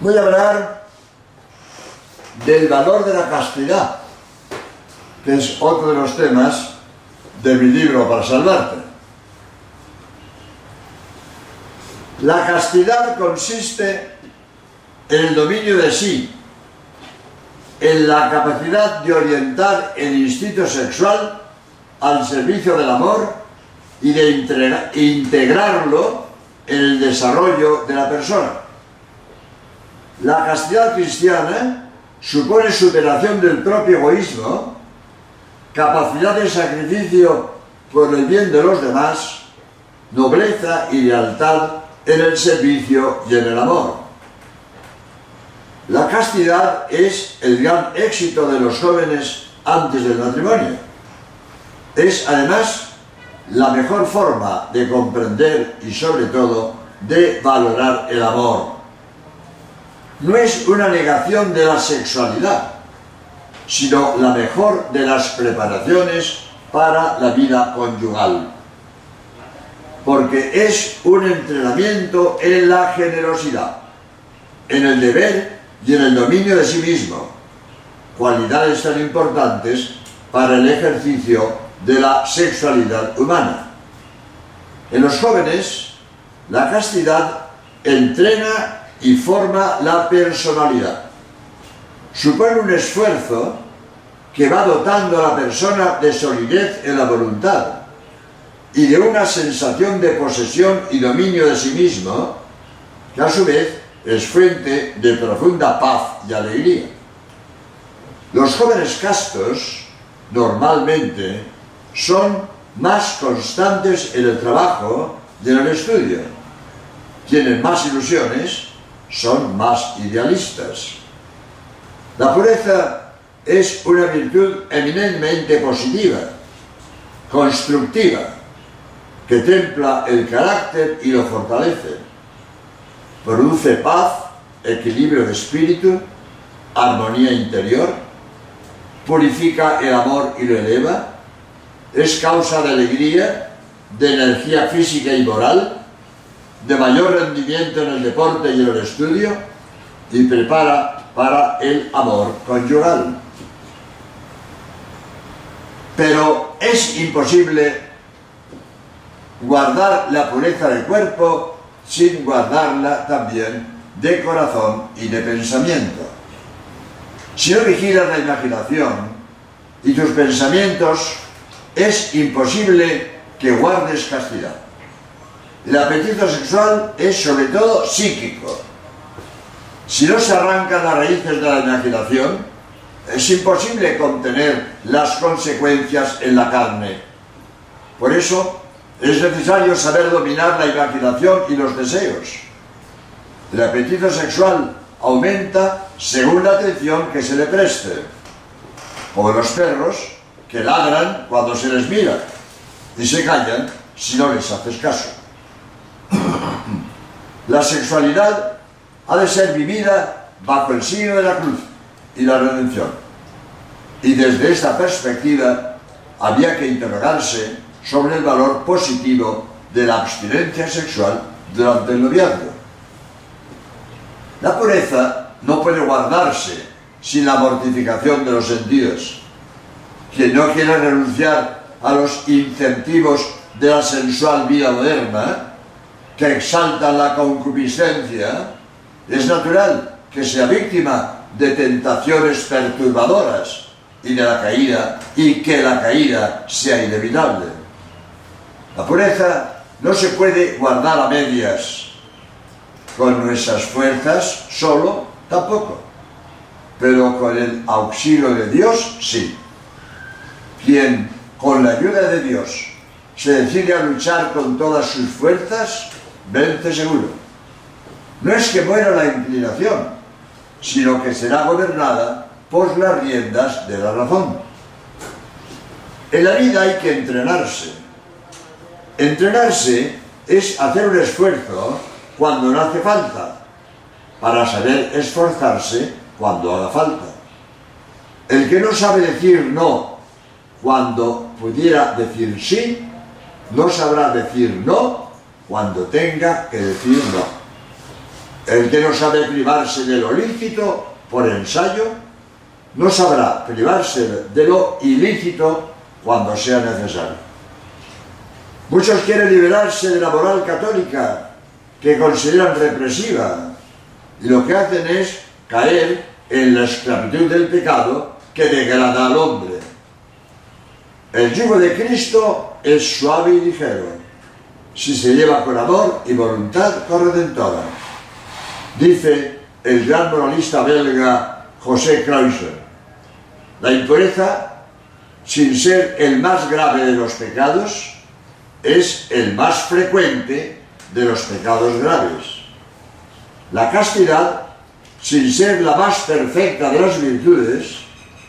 Voy a hablar del valor de la castidad, que es otro de los temas de mi libro para salvarte. La castidad consiste en el dominio de sí, en la capacidad de orientar el instinto sexual al servicio del amor y de integrarlo en el desarrollo de la persona. La castidad cristiana supone superación del propio egoísmo, capacidad de sacrificio por el bien de los demás, nobleza y lealtad en el servicio y en el amor. La castidad es el gran éxito de los jóvenes antes del matrimonio. Es además la mejor forma de comprender y sobre todo de valorar el amor. No es una negación de la sexualidad, sino la mejor de las preparaciones para la vida conyugal. Porque es un entrenamiento en la generosidad, en el deber y en el dominio de sí mismo, cualidades tan importantes para el ejercicio de la sexualidad humana. En los jóvenes, la castidad entrena y forma la personalidad. Supone un esfuerzo que va dotando a la persona de solidez en la voluntad y de una sensación de posesión y dominio de sí mismo, que a su vez es fuente de profunda paz y alegría. Los jóvenes castos normalmente son más constantes en el trabajo y en el estudio. Tienen más ilusiones, son más idealistas. La pureza es una virtud eminentemente positiva, constructiva, que templa el carácter y lo fortalece. Produce paz, equilibrio de espíritu, armonía interior, purifica el amor y lo eleva, es causa de alegría, de energía física y moral, de mayor rendimiento en el deporte y en el estudio y prepara para el amor conyugal. Pero es imposible guardar la pureza del cuerpo sin guardarla también de corazón y de pensamiento. Si no vigilas la imaginación y tus pensamientos es imposible que guardes castidad. El apetito sexual es sobre todo psíquico. Si no se arrancan las raíces de la imaginación, es imposible contener las consecuencias en la carne. Por eso es necesario saber dominar la imaginación y los deseos. El apetito sexual aumenta según la atención que se le preste. Como los perros, que ladran cuando se les mira y se callan si no les haces caso. La sexualidad ha de ser vivida bajo el signo de la cruz y la redención. Y desde esta perspectiva había que interrogarse sobre el valor positivo de la abstinencia sexual durante el noviazgo. La pureza no puede guardarse sin la mortificación de los sentidos, quien no quiere renunciar a los incentivos de la sensual vida moderna, que exaltan la concupiscencia, es natural que sea víctima de tentaciones perturbadoras y de la caída, y que la caída sea inevitable. La pureza no se puede guardar a medias. Con nuestras fuerzas solo tampoco. Pero con el auxilio de Dios sí quien con la ayuda de Dios se decide a luchar con todas sus fuerzas, vence seguro. No es que muera la inclinación, sino que será gobernada por las riendas de la razón. En la vida hay que entrenarse. Entrenarse es hacer un esfuerzo cuando no hace falta, para saber esforzarse cuando haga falta. El que no sabe decir no cuando pudiera decir sí, no sabrá decir no cuando tenga que decir no. El que no sabe privarse de lo lícito por ensayo, no sabrá privarse de lo ilícito cuando sea necesario. Muchos quieren liberarse de la moral católica que consideran represiva y lo que hacen es caer en la esclavitud del pecado que degrada al hombre. El yugo de Cristo es suave y ligero, si se lleva con amor y voluntad corredentora. Dice el gran moralista belga José Kreuser, la impureza, sin ser el más grave de los pecados, es el más frecuente de los pecados graves. La castidad, sin ser la más perfecta de las virtudes,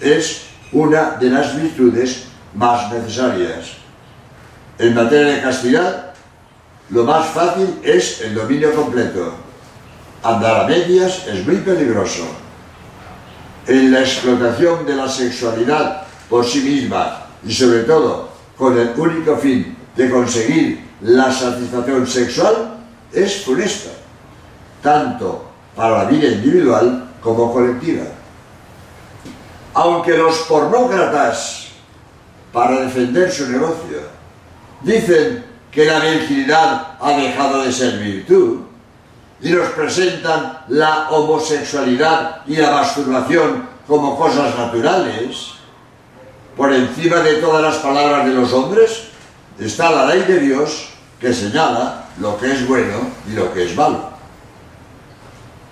es una de las virtudes más necesarias. En materia de castidad, lo más fácil es el dominio completo. Andar a medias es muy peligroso. En la explotación de la sexualidad por sí misma y sobre todo con el único fin de conseguir la satisfacción sexual es funesta, tanto para la vida individual como colectiva. Aunque los pornócratas, para defender su negocio, dicen que la virginidad ha dejado de ser virtud, y nos presentan la homosexualidad y la masturbación como cosas naturales, por encima de todas las palabras de los hombres, está la ley de Dios que señala lo que es bueno y lo que es malo.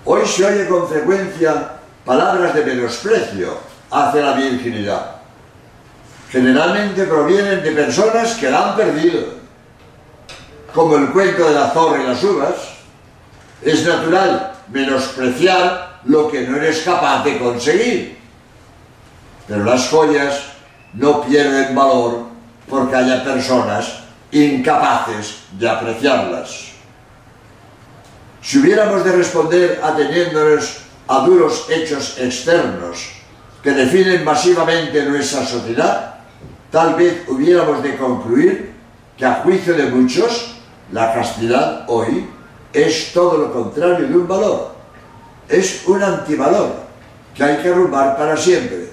Hoy se oye con frecuencia palabras de menosprecio hacia la virginidad. Generalmente provienen de personas que la han perdido, como el cuento de la zorra y las uvas. Es natural menospreciar lo que no eres capaz de conseguir. Pero las joyas no pierden valor porque haya personas incapaces de apreciarlas. Si hubiéramos de responder ateniéndonos a duros hechos externos que definen masivamente nuestra sociedad, tal vez hubiéramos de concluir que a juicio de muchos, la castidad hoy es todo lo contrario de un valor. Es un antivalor que hay que arrumbar para siempre.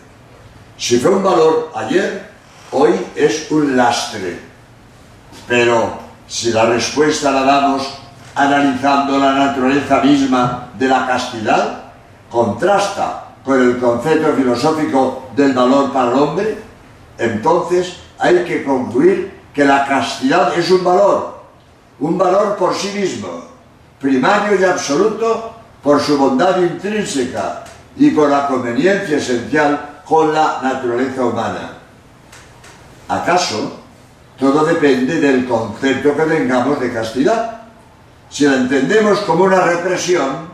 Si fue un valor ayer, hoy es un lastre. Pero si la respuesta la damos analizando la naturaleza misma de la castidad, contrasta con el concepto filosófico del valor para el hombre, entonces hay que concluir que la castidad es un valor, un valor por sí mismo, primario y absoluto por su bondad intrínseca y por la conveniencia esencial con la naturaleza humana. ¿Acaso todo depende del concepto que tengamos de castidad? Si la entendemos como una represión,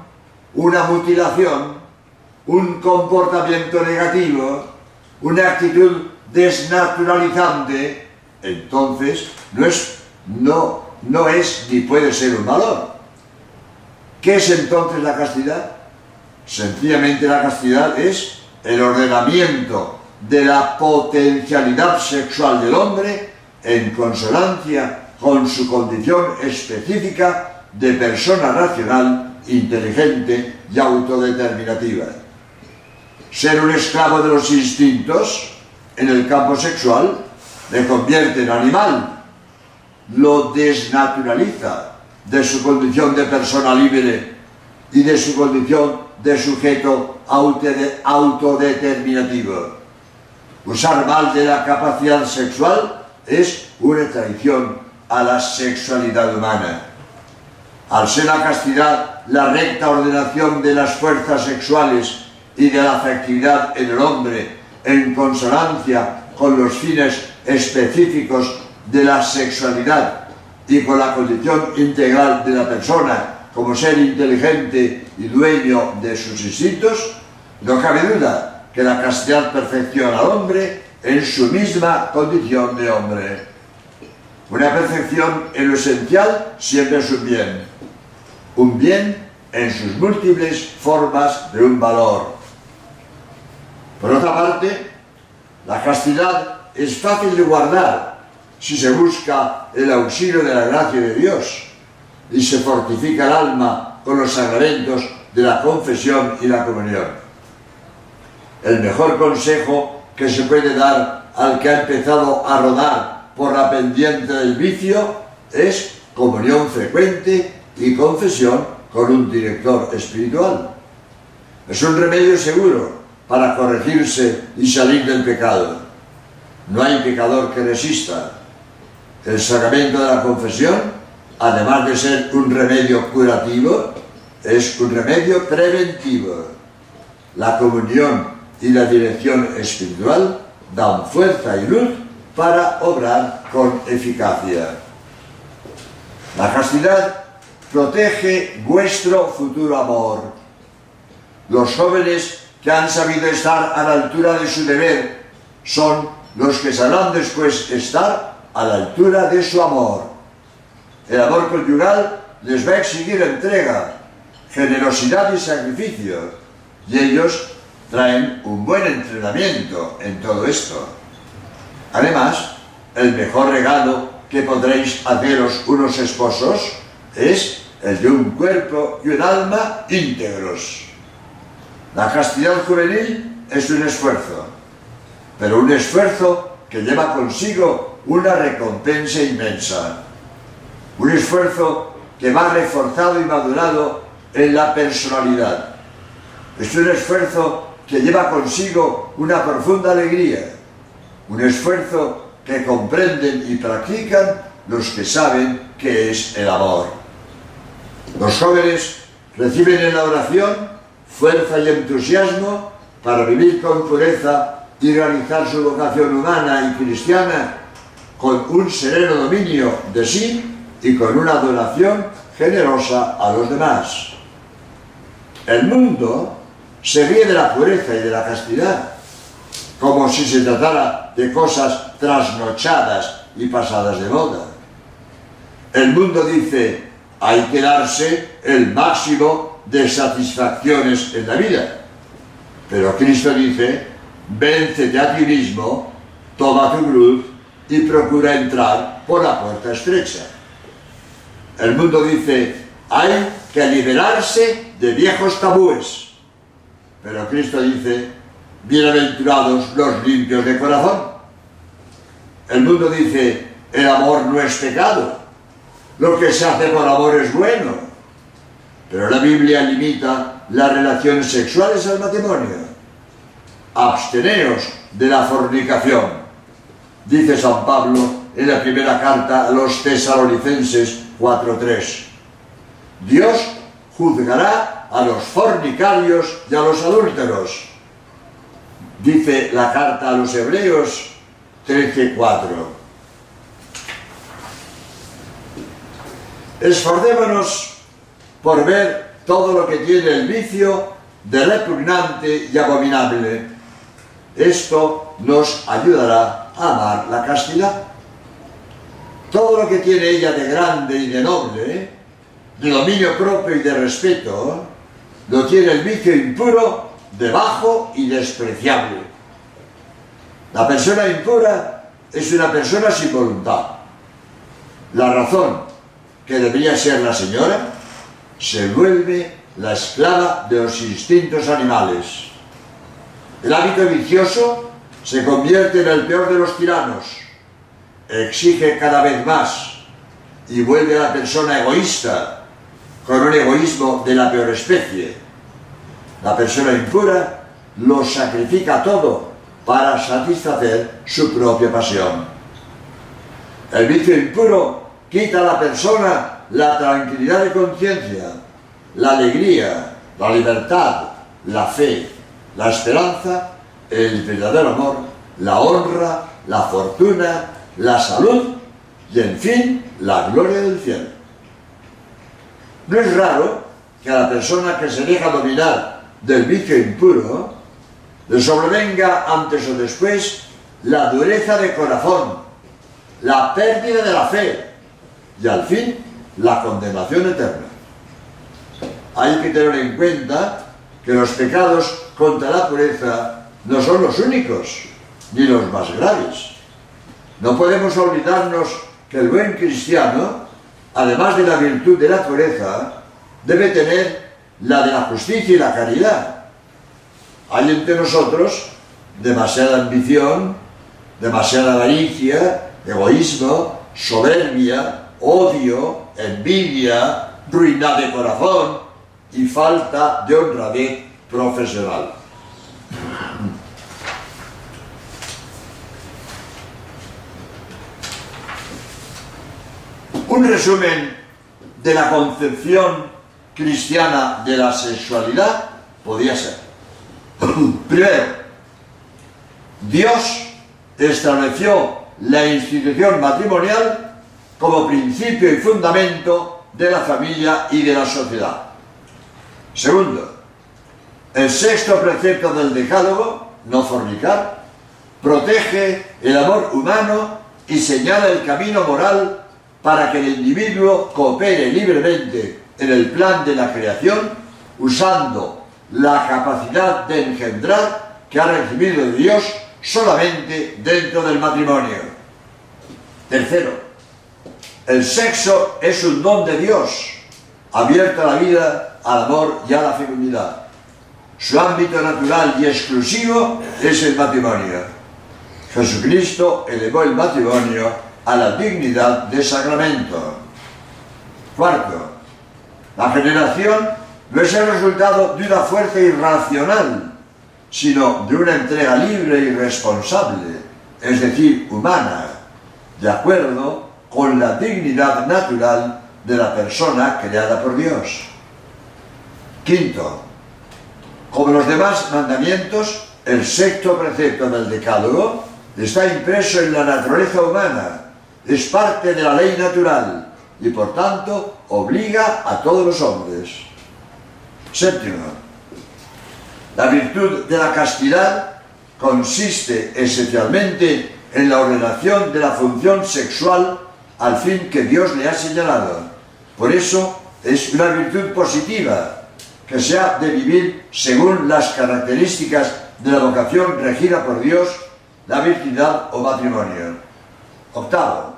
una mutilación, un comportamiento negativo, una actitud desnaturalizante, entonces no es, no, no es ni puede ser un valor. ¿Qué es entonces la castidad? Sencillamente la castidad es el ordenamiento de la potencialidad sexual del hombre en consonancia con su condición específica de persona racional, inteligente y autodeterminativa. Ser un esclavo de los instintos en el campo sexual le convierte en animal, lo desnaturaliza de su condición de persona libre y de su condición de sujeto autodeterminativo. Usar mal de la capacidad sexual es una traición a la sexualidad humana. Al ser la castidad la recta ordenación de las fuerzas sexuales y de la afectividad en el hombre en consonancia con los fines específicos de la sexualidad y con la condición integral de la persona como ser inteligente y dueño de sus instintos, no cabe duda que la castidad perfecciona al hombre en su misma condición de hombre. Una perfección en lo esencial siempre es un bien. Un bien en sus múltiples formas de un valor. Por otra parte, la castidad es fácil de guardar si se busca el auxilio de la gracia de Dios y se fortifica el alma con los sacramentos de la confesión y la comunión. El mejor consejo que se puede dar al que ha empezado a rodar por la pendiente del vicio es comunión frecuente y confesión con un director espiritual. Es un remedio seguro para corregirse y salir del pecado. No hay pecador que resista. El sacramento de la confesión, además de ser un remedio curativo, es un remedio preventivo. La comunión y la dirección espiritual dan fuerza y luz para obrar con eficacia. La castidad protege vuestro futuro amor. Los jóvenes que han sabido estar a la altura de su deber son los que sabrán después estar a la altura de su amor. El amor conyugal les va a exigir entrega, generosidad y sacrificio, y ellos traen un buen entrenamiento en todo esto. Además, el mejor regalo que podréis haceros unos esposos es el de un cuerpo y un alma íntegros. La castidad juvenil es un esfuerzo, pero un esfuerzo que lleva consigo una recompensa inmensa. Un esfuerzo que va reforzado y madurado en la personalidad. Es un esfuerzo que lleva consigo una profunda alegría. Un esfuerzo que comprenden y practican los que saben que es el amor. Los jóvenes reciben en la oración fuerza y entusiasmo para vivir con pureza y realizar su vocación humana y cristiana con un sereno dominio de sí y con una adoración generosa a los demás. El mundo se ríe de la pureza y de la castidad, como si se tratara de cosas trasnochadas y pasadas de moda. El mundo dice, hay que darse el máximo de satisfacciones en la vida. Pero Cristo dice, véncete a ti mismo, toma tu cruz y procura entrar por la puerta estrecha. El mundo dice, hay que liberarse de viejos tabúes. Pero Cristo dice, bienaventurados los limpios de corazón. El mundo dice, el amor no es pecado. Lo que se hace por amor es bueno. Pero la Biblia limita las relaciones sexuales al matrimonio. Absteneos de la fornicación, dice San Pablo en la primera carta a los tesalonicenses 4.3. Dios juzgará a los fornicarios y a los adúlteros, dice la carta a los hebreos 13.4. Esforcémonos por ver todo lo que tiene el vicio de repugnante y abominable. Esto nos ayudará amar la castidad. Todo lo que tiene ella de grande y de noble, de dominio propio y de respeto, lo tiene el vicio impuro, de bajo y despreciable. La persona impura es una persona sin voluntad. La razón, que debería ser la señora, se vuelve la esclava de los instintos animales. El hábito vicioso se convierte en el peor de los tiranos, exige cada vez más y vuelve a la persona egoísta, con un egoísmo de la peor especie. La persona impura lo sacrifica todo para satisfacer su propia pasión. El vicio impuro quita a la persona la tranquilidad de conciencia, la alegría, la libertad, la fe, la esperanza, el verdadero amor, la honra, la fortuna, la salud y, en fin, la gloria del cielo. No es raro que a la persona que se deja dominar del vicio impuro le sobrevenga antes o después la dureza de corazón, la pérdida de la fe y al fin la condenación eterna. Hay que tener en cuenta que los pecados contra la pureza no son los únicos, ni los más graves. No podemos olvidarnos que el buen cristiano, además de la virtud de la pureza, debe tener la de la justicia y la caridad. Hay entre nosotros demasiada ambición, demasiada avaricia, egoísmo, soberbia, odio, envidia, ruina de corazón y falta de honradez profesional. Un resumen de la concepción cristiana de la sexualidad podía ser. Primero, Dios estableció la institución matrimonial como principio y fundamento de la familia y de la sociedad. Segundo, el sexto precepto del decálogo, no fornicar, protege el amor humano y señala el camino moral para que el individuo coopere libremente en el plan de la creación usando la capacidad de engendrar que ha recibido de Dios solamente dentro del matrimonio. Tercero, el sexo es un don de Dios, abierto a la vida, al amor y a la fecundidad. Su ámbito natural y exclusivo es el matrimonio. Jesucristo elevó el matrimonio a la dignidad de sacramento. Cuarto, la generación no es el resultado de una fuerza irracional, sino de una entrega libre y responsable, es decir, humana, de acuerdo con la dignidad natural de la persona creada por Dios. Quinto, como los demás mandamientos, el sexto precepto del Decálogo está impreso en la naturaleza humana es parte de la ley natural y por tanto obliga a todos los hombres. Séptimo, la virtud de la castidad consiste esencialmente en la ordenación de la función sexual al fin que Dios le ha señalado. Por eso es una virtud positiva que se ha de vivir según las características de la vocación regida por Dios, la virginidad o matrimonio. Octavo,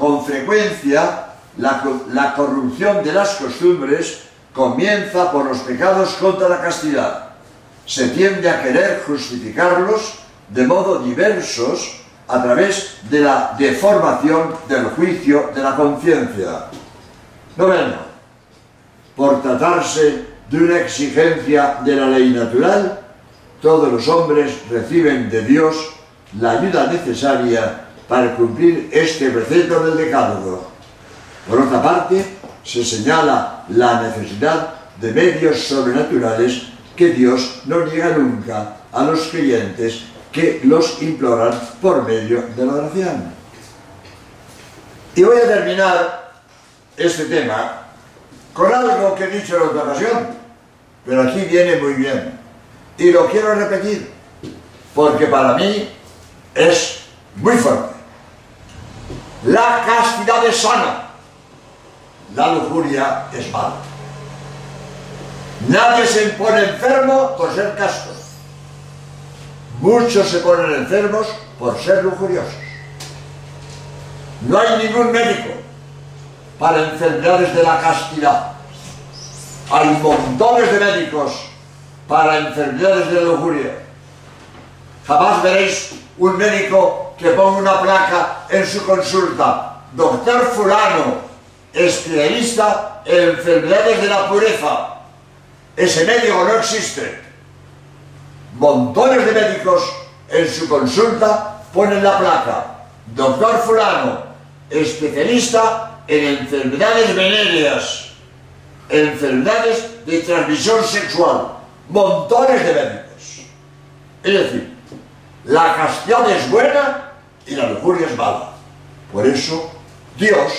con frecuencia, la, corrupción de las costumbres comienza por los pecados contra la castidad. Se tiende a querer justificarlos de modo diversos a través de la deformación del juicio de la conciencia. Noveno, por tratarse de una exigencia de la ley natural, todos los hombres reciben de Dios la ayuda necesaria para cumplir este precepto del decálogo. Por otra parte, se señala la necesidad de medios sobrenaturales que Dios no niega nunca a los creyentes que los imploran por medio de la oración. Y voy a terminar este tema con algo que he dicho en otra ocasión, pero aquí viene muy bien. Y lo quiero repetir, porque para mí es muy fuerte. La castidad es sana. La lujuria es mala. Nadie se pone enfermo por ser casto. Muchos se ponen enfermos por ser lujuriosos. No hay ningún médico para enfermedades de la castidad. Hay montones de médicos para enfermedades de la lujuria. Jamás veréis un médico que ponga una placa en su consulta, doctor fulano, especialista en enfermedades de la pureza. Ese médico no existe. Montones de médicos en su consulta ponen la placa, doctor fulano, especialista en enfermedades venéreas, enfermedades de transmisión sexual. Montones de médicos. Es decir, la castidad es buena y la lujuria es mala. Por eso Dios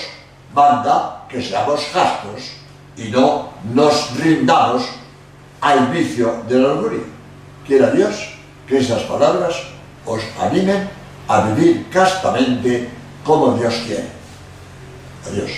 manda que seamos castos y no nos rindamos al vicio de la lujuria. Quiera Dios que esas palabras os animen a vivir castamente como Dios quiere. Adiós.